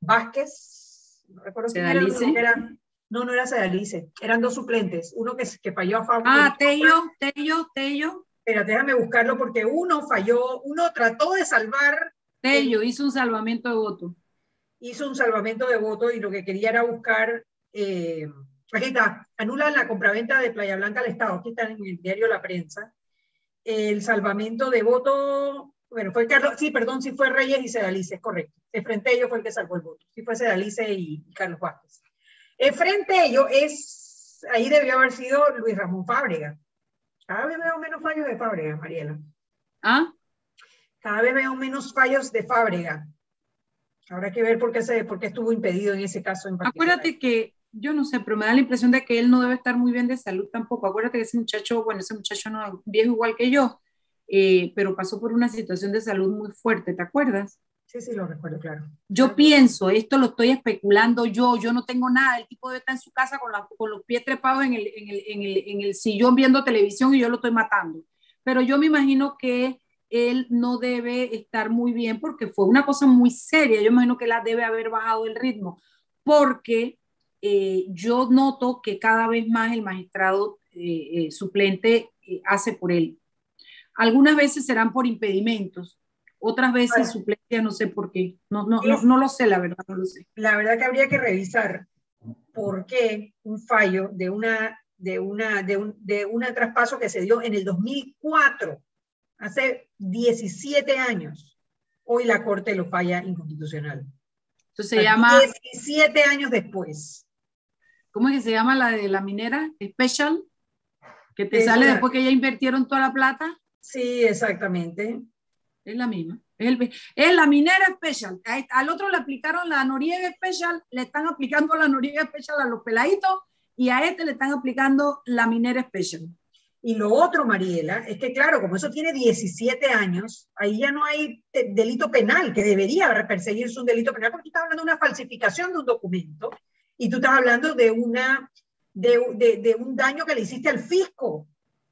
Vázquez, no recuerdo si era, no, no era Sedalice, eran dos suplentes, uno que, que falló a favor. Ah, Tello, Tello, Tello. Espérate, déjame buscarlo porque uno falló, uno trató de salvar. Tello hizo un salvamento de voto hizo un salvamento de voto y lo que quería era buscar, eh, aquí está, anulan la compraventa de Playa Blanca al Estado, aquí está en el diario La Prensa, el salvamento de voto, bueno, fue Carlos, sí, perdón, sí fue Reyes y Sedalice, es correcto, el Frente Ello fue el que salvó el voto, sí fue Sedalice y, Carlos Vázquez. El Frente Ello es, ahí debió haber sido Luis Ramón Fábrega. Cada vez veo menos fallos de Fábrega, Mariela. ¿Ah? Cada vez veo menos fallos de Fábrega. Habrá que ver por qué, se, por qué estuvo impedido en ese caso en. Acuérdate que, yo no sé, pero me da la impresión de que él no debe estar muy bien de salud tampoco. Acuérdate que ese muchacho, bueno, ese muchacho no viejo igual que yo, eh, pero pasó por una situación de salud muy fuerte, ¿te acuerdas? Sí, sí, lo recuerdo, claro. Yo pienso, esto lo estoy especulando yo, yo no tengo nada, el tipo debe estar en su casa con, con los pies trepados en el, en, el, en, el, en el sillón viendo televisión y yo lo estoy matando. Pero yo me imagino que él no debe estar muy bien porque fue una cosa muy seria. Yo imagino que la debe haber bajado el ritmo porque eh, yo noto que cada vez más el magistrado eh, eh, suplente hace por él. Algunas veces serán por impedimentos, otras veces suplencia no sé por qué. No, no, no, no, lo sé, la verdad, no lo sé. La verdad que habría que revisar por qué un fallo de una de una de un de una traspaso que se dio en el 2004 hace 17 años, hoy la Corte lo falla inconstitucional. Entonces se llama... 17 años después. ¿Cómo es que se llama la de la minera? Special, que te sale después que ya invirtieron toda la plata. Sí, exactamente. Es la misma. Es, el, la minera special. Al otro le aplicaron la Noriega special, le están aplicando la Noriega special a los peladitos y a este le están aplicando la minera special. Y lo otro, Mariela, es que claro, como eso tiene 17 años, ahí ya no hay delito penal, que debería perseguirse un delito penal, porque tú estás hablando de una falsificación de un documento y tú estás hablando de, una, de, de, un daño que le hiciste al fisco.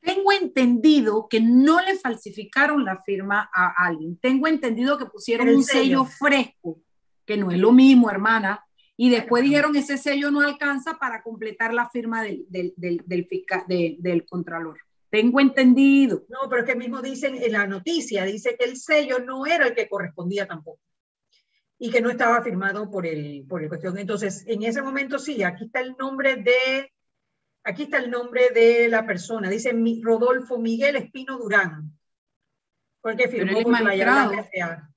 Tengo entendido que no le falsificaron la firma a alguien. Tengo entendido que pusieron un sello. fresco, que no es lo mismo, hermana. Y después dijeron ese sello no alcanza para completar la firma del, del, del, del, del contralor. Tengo entendido. No, pero es que mismo dicen en la noticia, dice que el sello no era el que correspondía tampoco y que no estaba firmado por el, por el cuestión. Entonces, en ese momento sí, aquí está el nombre de, aquí está el nombre de la persona, dice Rodolfo Miguel Espino Durán, porque firmó por la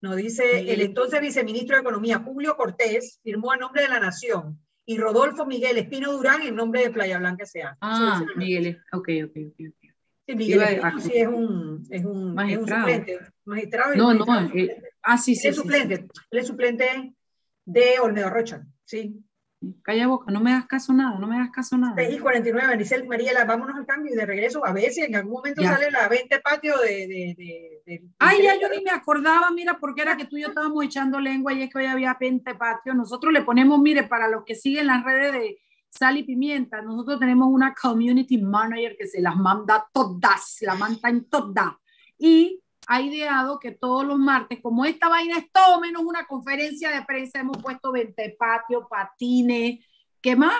No, dice el entonces viceministro de Economía, Julio Cortés, firmó a nombre de la Nación y Rodolfo Miguel Espino Durán en nombre de Playa Blanca S.A. Ah, Miguel, ok, ok, ok. Sí, Miguel Espino sí es un, es un, magistrado. Es un suplente. Magistrado no, no, eh, ah, sí, sí. Es suplente, él es suplente de Olmedo Rocha, sí. Calla boca, no me das caso nada, no me das caso nada. 6 y 49, dice Mariela, vámonos al cambio y de regreso, a ver si en algún momento sale la 20 patio de... de, de, Ay, ya yo ni me acordaba, mira, porque era que tú y yo estábamos echando lengua y es que hoy había 20 patio. Nosotros le ponemos, mire, para los que siguen las redes de Sal y Pimienta, nosotros tenemos una community manager que se las manda todas, la manda en todas. Y ha ideado que todos los martes, como esta vaina es todo menos una conferencia de prensa, hemos puesto 20 patio, patines, ¿qué más?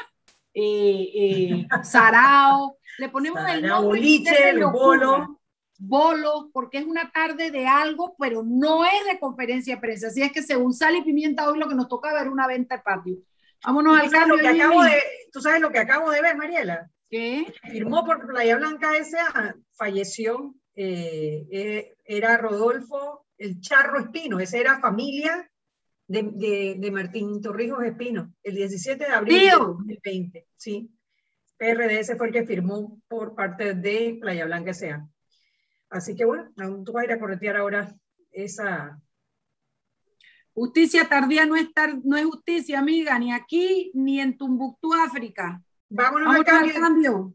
Eh, eh, sarao, le ponemos el nombre boliche, el bolo. bolos, porque es una tarde de algo, pero no es de conferencia de prensa. Así es que según Sal y Pimienta, hoy lo que nos toca ver una venta de patio. Vámonos al cambio. que acabo de, ¿Tú sabes lo que acabo de ver, Mariela? ¿Qué? Firmó por Playa Blanca S.A., falleció, eh, eh, era Rodolfo el Charro Espino, esa era familia de, de, Martín Torrijos Espino, el 17 de abril de 2020. Sí, PRDS fue el que firmó por parte de Playa Blanca S.A. Así que bueno, tú vas a ir a corretear ahora esa... Justicia tardía no es, no es justicia, amiga, ni aquí ni en Tumbuctú, África. Vámonos, Vámonos al cambio.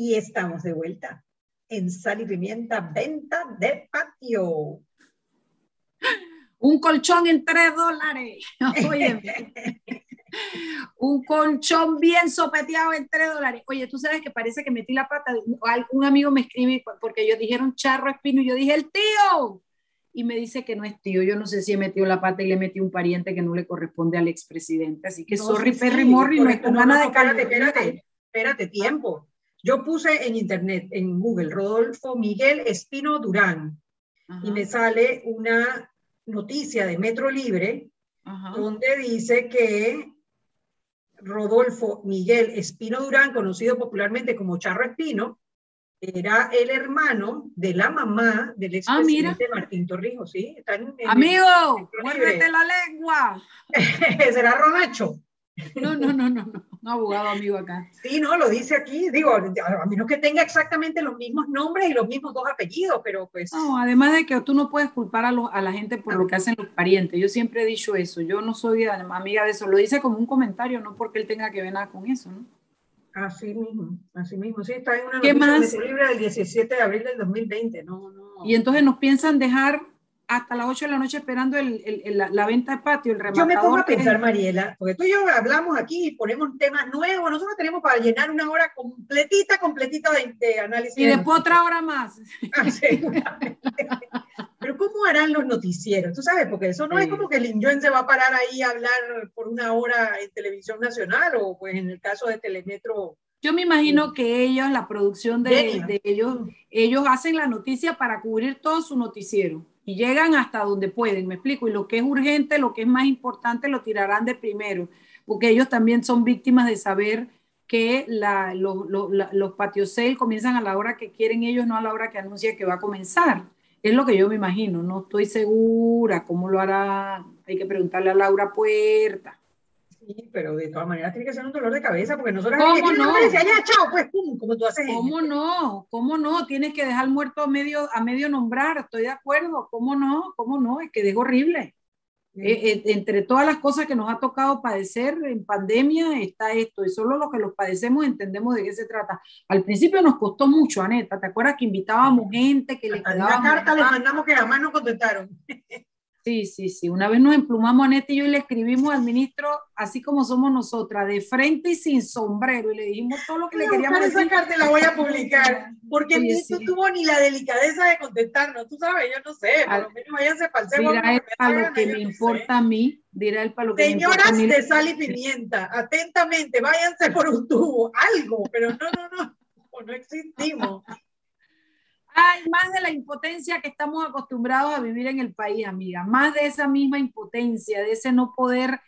Y estamos de vuelta en Sal y Pimienta, venta de patio. Un colchón en tres dólares. Oye, un colchón bien sopeteado en tres dólares. Oye, tú sabes que parece que metí la pata. Un amigo me escribe porque ellos dijeron charro espino y yo dije el tío. Y me dice que no es tío. Yo no sé si he metido la pata y le metí un pariente que no le corresponde al expresidente. Así que sorry, Perry Morri, no es con de espérate, espérate, espérate, tiempo. Yo puse en internet, en Google, Rodolfo Miguel Espino Durán, y me sale una noticia de Metro Libre donde dice que Rodolfo Miguel Espino Durán, conocido popularmente como Charro Espino, era el hermano de la mamá del ah, expresidente Martín Torrijos, ¿sí? Amigo, muérdete la lengua. Será Ronacho. No, no, no, no, no, un abogado amigo acá. Sí, no, lo dice aquí, digo, a menos que tenga exactamente los mismos nombres y los mismos dos apellidos, pero pues... No, además de que tú no puedes culpar a, a la gente por lo que hacen los parientes, yo siempre he dicho eso, yo no soy amiga de eso, lo dice como un comentario, no porque él tenga que ver nada con eso, ¿no? Así mismo, así mismo, sí, está en una noticia libre del 17 de abril del 2020, no, no. Y entonces nos piensan dejar hasta las 8 de la noche esperando el, el, la, venta de patio, el rematador. Yo me pongo a pensar, Mariela, porque tú y yo hablamos aquí y ponemos temas nuevos, nosotros tenemos para llenar una hora completita, completita de, análisis. Y después otra hora más. Ah, Pero ¿cómo harán los noticieros? Tú sabes, porque eso no es como que el Injoen se va a parar ahí a hablar por una hora en televisión nacional o pues en el caso de Telemetro. Yo me imagino que ellos, la producción de, de ellos, ellos hacen la noticia para cubrir todo su noticiero y llegan hasta donde pueden, me explico, y lo que es urgente, lo que es más importante, lo tirarán de primero, porque ellos también son víctimas de saber que la, los patios comienzan a la hora que quieren ellos, no a la hora que anuncia que va a comenzar. Es lo que yo me imagino, no estoy segura cómo lo hará, hay que preguntarle a Laura Puerta. Sí, pero de todas maneras tiene que ser un dolor de cabeza porque nosotros ¿Cómo no? ya, chao, pues, pum, como tú haces. ¿Cómo no? ¿Cómo no? Tienes que dejar muerto a medio, a medio nombrar, estoy de acuerdo. ¿Cómo no? ¿Cómo no? Es que es horrible. Eh, eh, entre todas las cosas que nos ha tocado padecer en pandemia está esto, y solo los que los padecemos entendemos de qué se trata. Al principio nos costó mucho, Aneta, ¿te acuerdas que invitábamos gente que le. Una carta les mandamos que jamás nos contestaron. Sí, sí, sí. Una vez nos emplumamos a Nete y yo y le escribimos al ministro, así como somos nosotras, de frente y sin sombrero, y le dijimos todo lo que le queríamos decir. esa carta la voy a publicar, porque el ministro tuvo ni la delicadeza de contestarnos. Tú sabes, yo no sé, por lo menos váyanse para el Dirá él para lo que me importa a mí, dirá él para lo que Señoras me importa de sal y pimienta, atentamente, váyanse por un tubo, algo, pero no, no, no, no existimos. Hay más de la impotencia que estamos acostumbrados a vivir en el país, amiga, más de esa misma impotencia, de ese no poder,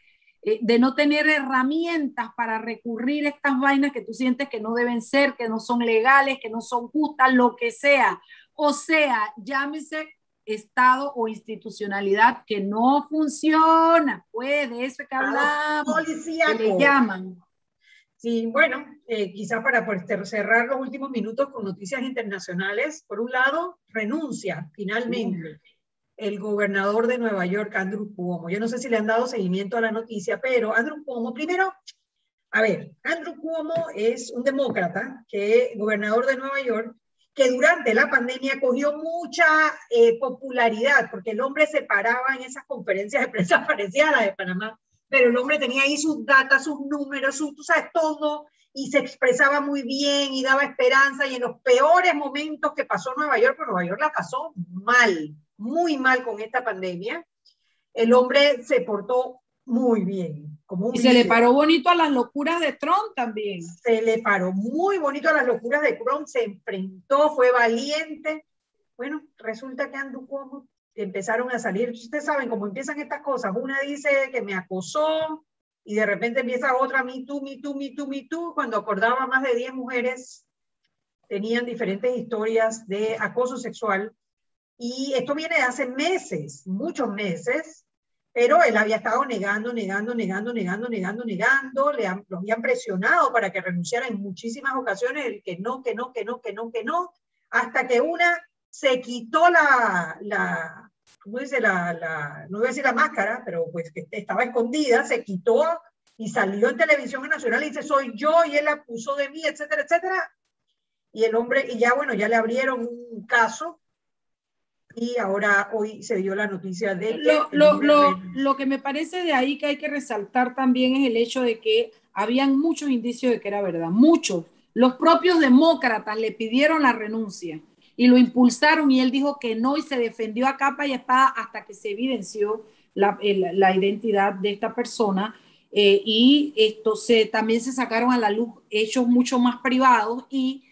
eh, de no tener herramientas para recurrir a estas vainas que tú sientes que no deben ser, que no son legales, que no son justas, lo que sea. O sea, llámese Estado o institucionalidad que no funciona. Puede, eso que hablamos, que le llaman. Sí, bueno, eh, quizá para cerrar los últimos minutos con noticias internacionales. Por un lado, renuncia finalmente el gobernador de Nueva York, Andrew Cuomo. Yo no sé si le han dado seguimiento a la noticia, pero Andrew Cuomo, primero, a ver, Andrew Cuomo es un demócrata, que gobernador de Nueva York, que durante la pandemia cogió mucha eh, popularidad, porque el hombre se paraba en esas conferencias de prensa parecidas a la de Panamá, pero el hombre tenía ahí sus datos, sus números, su, tú sabes, todo, y se expresaba muy bien y daba esperanza, y en los peores momentos que pasó Nueva York, pero Nueva York la pasó mal, muy mal con esta pandemia, el hombre se portó muy bien. Como y se le paró bonito a las locuras de Trump también. Se le paró muy bonito a las locuras de Trump, se enfrentó, fue valiente. Bueno, resulta que Andrew Cuomo empezaron a salir, ustedes saben cómo empiezan estas cosas, una dice que me acosó y de repente empieza otra, me tú, me tú, me tú, me tú, cuando acordaba más de 10 mujeres tenían diferentes historias de acoso sexual. Y esto viene de hace meses, muchos meses, pero él había estado negando, negando, negando, negando, negando, negando, le han, lo habían presionado para que renunciara en muchísimas ocasiones, el que no, que no, que no, que no, que no, hasta que una se quitó la, la ¿cómo dice? La, la, no voy a decir la máscara, pero pues que estaba escondida, se quitó y salió en televisión nacional y dice, soy yo, y él acusó de mí, etcétera, etcétera. Y el hombre, y ya bueno, ya le abrieron un caso y ahora hoy se dio la noticia de Lo, lo, lo, lo, que me parece de ahí que hay que resaltar también es el hecho de que habían muchos indicios de que era verdad, muchos. Los propios demócratas le pidieron la renuncia y lo impulsaron y él dijo que no y se defendió a capa y espada hasta que se evidenció la, la identidad de esta persona. Eh, y esto se, también se sacaron a la luz hechos mucho más privados y,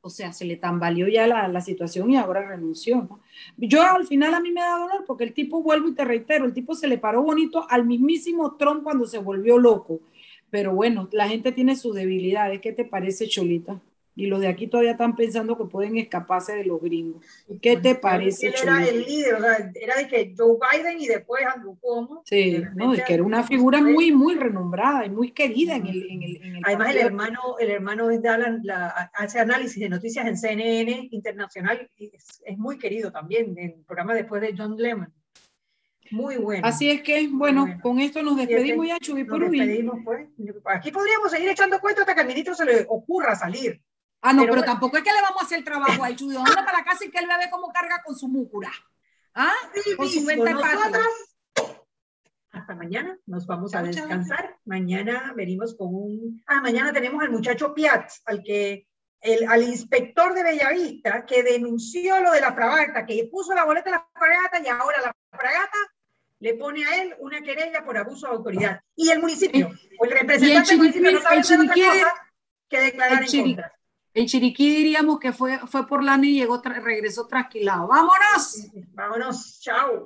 o sea, se le tambaleó ya la, la situación y ahora renunció. Yo al final a mí me da dolor porque el tipo, vuelvo y te reitero, el tipo se le paró bonito al mismísimo Trump cuando se volvió loco. Pero bueno, la gente tiene sus debilidades. ¿Qué te parece, Cholita? Y los de aquí todavía están pensando que pueden escaparse de los gringos. ¿Qué te parece? Él era el líder, era de que Joe Biden y después Andrew Cuomo. Sí, no, es que era una figura muy, muy renombrada y muy querida en el, en el, Además, el hermano, el hermano es la, hace análisis de noticias en CNN Internacional y es, es muy querido también en el programa después de John Lemon. Muy bueno. Así es que, bueno, con esto nos despedimos ya, Chubi Nos despedimos, pues. Aquí podríamos seguir echando cuentos hasta que al ministro se le ocurra salir. Ah, no, pero, tampoco es que le vamos a hacer trabajo al Chuy. Anda para casa y que él ve cómo carga con su múcura. ¿Ah? Con su venta hasta mañana, nos vamos a descansar. Mañana venimos con un... Ah, mañana tenemos al muchacho Piat, al que... El, al inspector de Bellavista que denunció lo de la fragata, que puso la boleta de la fragata y ahora la fragata le pone a él una querella por abuso de autoridad. Y el municipio, o el representante del municipio no sabe otra cosa que declarar en contra. En Chiriquí diríamos que fue, fue por lana y llegó, regresó trasquilado. ¡Vámonos! Vámonos, chao.